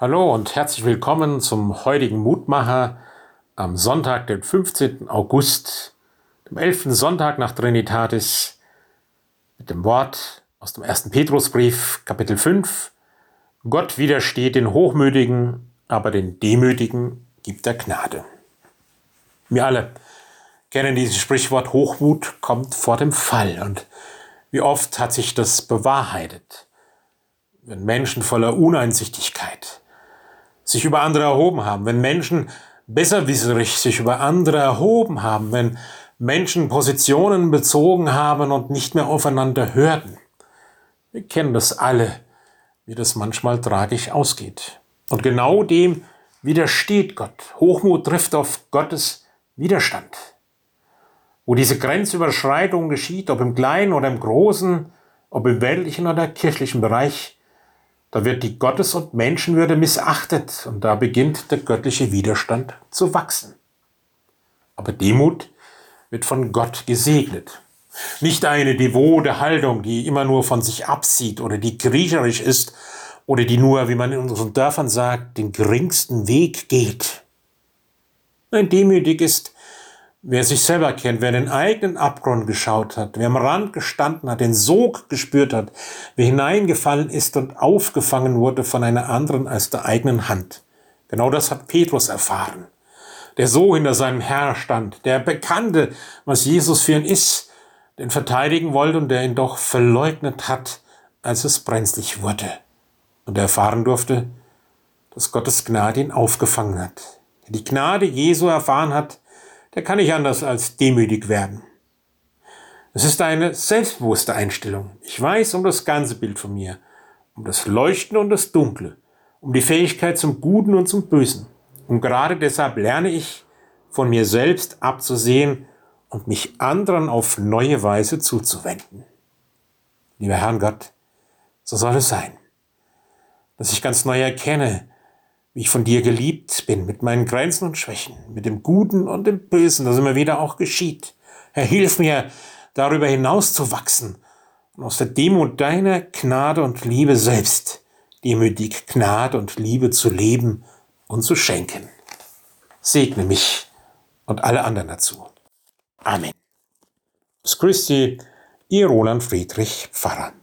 Hallo und herzlich willkommen zum heutigen Mutmacher am Sonntag, den 15. August, dem 11. Sonntag nach Trinitatis, mit dem Wort aus dem 1. Petrusbrief, Kapitel 5. Gott widersteht den Hochmütigen, aber den Demütigen gibt er Gnade. Wir alle kennen dieses Sprichwort, Hochmut kommt vor dem Fall. Und wie oft hat sich das bewahrheitet? Wenn Menschen voller Uneinsichtigkeit, sich über andere erhoben haben, wenn Menschen besserwisserig sich über andere erhoben haben, wenn Menschen Positionen bezogen haben und nicht mehr aufeinander hörten. Wir kennen das alle, wie das manchmal tragisch ausgeht. Und genau dem widersteht Gott. Hochmut trifft auf Gottes Widerstand. Wo diese Grenzüberschreitung geschieht, ob im kleinen oder im großen, ob im weltlichen oder kirchlichen Bereich, da wird die Gottes- und Menschenwürde missachtet und da beginnt der göttliche Widerstand zu wachsen. Aber Demut wird von Gott gesegnet. Nicht eine devote Haltung, die immer nur von sich absieht oder die kriecherisch ist oder die nur, wie man in unseren Dörfern sagt, den geringsten Weg geht. Nein, demütig ist Wer sich selber kennt, wer den eigenen Abgrund geschaut hat, wer am Rand gestanden hat, den Sog gespürt hat, wer hineingefallen ist und aufgefangen wurde von einer anderen als der eigenen Hand. Genau das hat Petrus erfahren. Der so hinter seinem Herr stand, der bekannte, was Jesus für ihn ist, den verteidigen wollte und der ihn doch verleugnet hat, als es brenzlig wurde. Und er erfahren durfte, dass Gottes Gnade ihn aufgefangen hat. Der die Gnade Jesu erfahren hat, der kann nicht anders als demütig werden. Es ist eine selbstbewusste Einstellung. Ich weiß um das ganze Bild von mir, um das Leuchten und das Dunkle, um die Fähigkeit zum Guten und zum Bösen. Und gerade deshalb lerne ich, von mir selbst abzusehen und mich anderen auf neue Weise zuzuwenden. Lieber Herrn Gott, so soll es sein, dass ich ganz neu erkenne, wie ich von dir geliebt bin, mit meinen Grenzen und Schwächen, mit dem Guten und dem Bösen, das immer wieder auch geschieht. Herr, hilf mir, darüber hinaus zu wachsen und aus der Demut deiner Gnade und Liebe selbst demütig Gnade und Liebe zu leben und zu schenken. Segne mich und alle anderen dazu. Amen. Christi, Ihr Roland Friedrich Pfarrer.